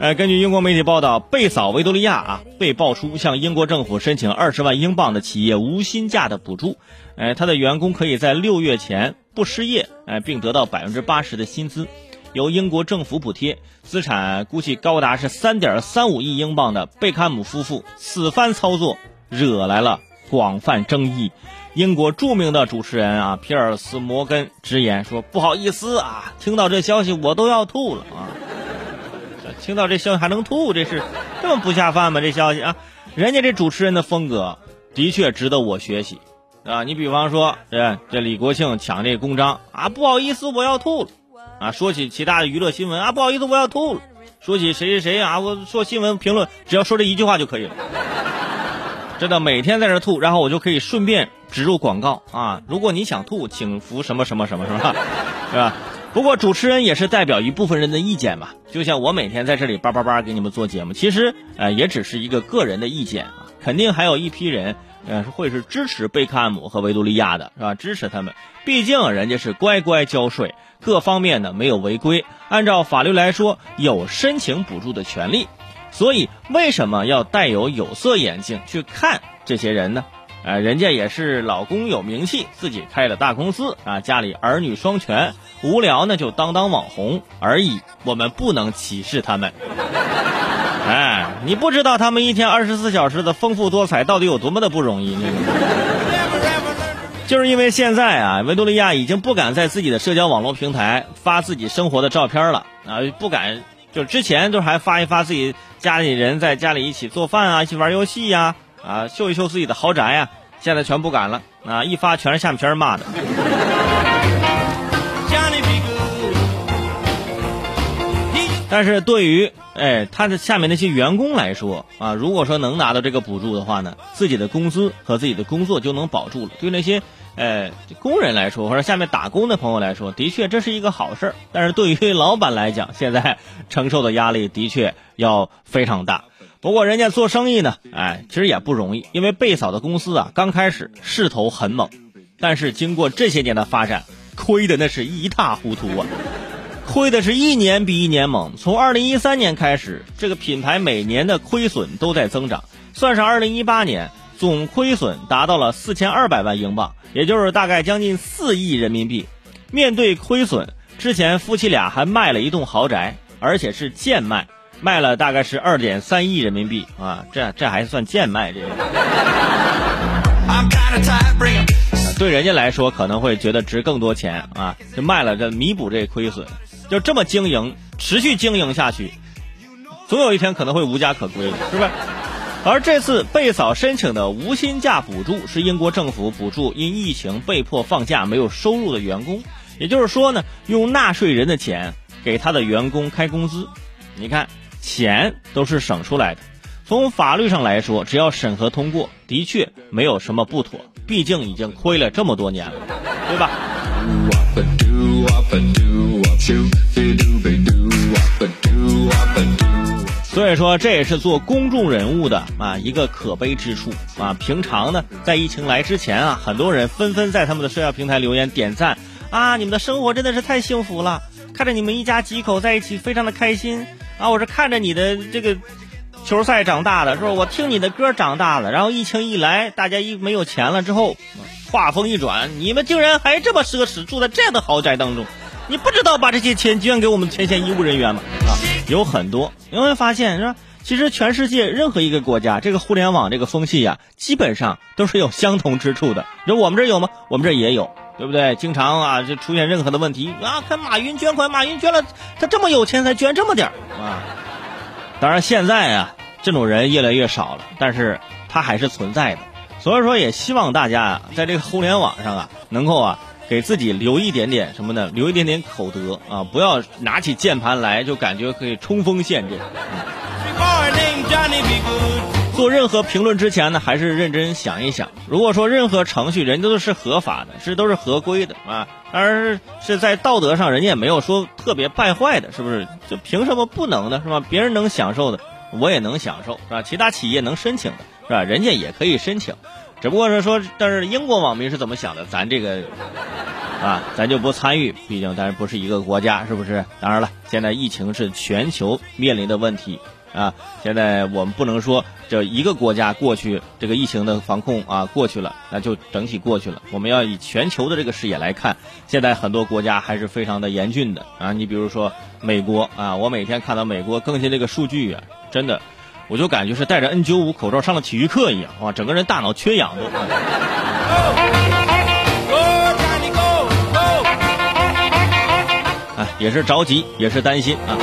呃，根据英国媒体报道，贝嫂维多利亚啊被爆出向英国政府申请二十万英镑的企业无薪假的补助，呃，他的员工可以在六月前不失业，呃，并得到百分之八十的薪资，由英国政府补贴，资产估计高达是三点三五亿英镑的贝克汉姆夫妇此番操作惹来了广泛争议。英国著名的主持人啊皮尔斯摩根直言说：“不好意思啊，听到这消息我都要吐了啊。”听到这消息还能吐，这是这么不下饭吗？这消息啊，人家这主持人的风格的确值得我学习啊。你比方说，这这李国庆抢这公章啊，不好意思，我要吐了啊。说起其他的娱乐新闻啊，不好意思，我要吐了。说起谁谁谁啊，我说新闻评论，只要说这一句话就可以了。真的每天在这吐，然后我就可以顺便植入广告啊。如果你想吐，请服什么什么什么，是吧？是吧？不过主持人也是代表一部分人的意见嘛，就像我每天在这里叭叭叭给你们做节目，其实呃也只是一个个人的意见啊，肯定还有一批人呃会是支持贝克汉姆和维多利亚的，是吧？支持他们，毕竟人家是乖乖交税，各方面呢没有违规，按照法律来说有申请补助的权利，所以为什么要带有有色眼镜去看这些人呢？啊，人家也是老公有名气，自己开了大公司啊，家里儿女双全，无聊呢就当当网红而已。我们不能歧视他们。哎，你不知道他们一天二十四小时的丰富多彩到底有多么的不容易。就是因为现在啊，维多利亚已经不敢在自己的社交网络平台发自己生活的照片了啊，不敢。就之前都还发一发自己家里人在家里一起做饭啊，一起玩游戏呀。啊秀一秀自己的豪宅呀！现在全不敢了啊！一发全是下面全是骂的。但是对于哎他的下面那些员工来说啊，如果说能拿到这个补助的话呢，自己的工资和自己的工作就能保住了。对那些呃工人来说，或者下面打工的朋友来说，的确这是一个好事儿。但是对于老板来讲，现在承受的压力的确要非常大。不过人家做生意呢，哎，其实也不容易，因为贝嫂的公司啊，刚开始势头很猛，但是经过这些年的发展，亏的那是一塌糊涂啊，亏的是一年比一年猛。从二零一三年开始，这个品牌每年的亏损都在增长，算上二零一八年，总亏损达到了四千二百万英镑，也就是大概将近四亿人民币。面对亏损，之前夫妻俩还卖了一栋豪宅，而且是贱卖。卖了大概是二点三亿人民币啊，这这还算贱卖这个。对人家来说可能会觉得值更多钱啊，就卖了这弥补这亏损，就这么经营，持续经营下去，总有一天可能会无家可归，是不是？而这次贝嫂申请的无薪假补助是英国政府补助因疫情被迫放假没有收入的员工，也就是说呢，用纳税人的钱给他的员工开工资，你看。钱都是省出来的，从法律上来说，只要审核通过，的确没有什么不妥。毕竟已经亏了这么多年了，对吧？所以说，这也是做公众人物的啊一个可悲之处啊。平常呢，在疫情来之前啊，很多人纷纷在他们的社交平台留言点赞啊，你们的生活真的是太幸福了，看着你们一家几口在一起，非常的开心。啊，我是看着你的这个球赛长大的，是吧？我听你的歌长大的。然后疫情一来，大家一没有钱了之后，话锋一转，你们竟然还这么奢侈，住在这样的豪宅当中，你不知道把这些钱捐给我们前线医务人员吗？啊，有很多，你会发现是吧？其实全世界任何一个国家，这个互联网这个风气呀，基本上都是有相同之处的。你说我们这有吗？我们这也有。对不对？经常啊，就出现任何的问题啊，看马云捐款，马云捐了，他这么有钱才捐这么点儿啊。当然现在啊，这种人越来越少了，但是他还是存在的。所以说，也希望大家啊，在这个互联网上啊，能够啊，给自己留一点点什么呢？留一点点口德啊，不要拿起键盘来就感觉可以冲锋陷阵。做任何评论之前呢，还是认真想一想。如果说任何程序人家都是合法的，是都是合规的啊，当然是在道德上人家也没有说特别败坏的，是不是？就凭什么不能呢？是吧？别人能享受的，我也能享受，是吧？其他企业能申请的，是吧？人家也可以申请，只不过是说，但是英国网民是怎么想的？咱这个啊，咱就不参与，毕竟咱不是一个国家，是不是？当然了，现在疫情是全球面临的问题啊，现在我们不能说这一个国家过去，这个疫情的防控啊过去了，那就整体过去了。我们要以全球的这个视野来看，现在很多国家还是非常的严峻的啊。你比如说美国啊，我每天看到美国更新这个数据啊，真的，我就感觉是戴着 N95 口罩上了体育课一样，哇，整个人大脑缺氧都。也是着急，也是担心啊。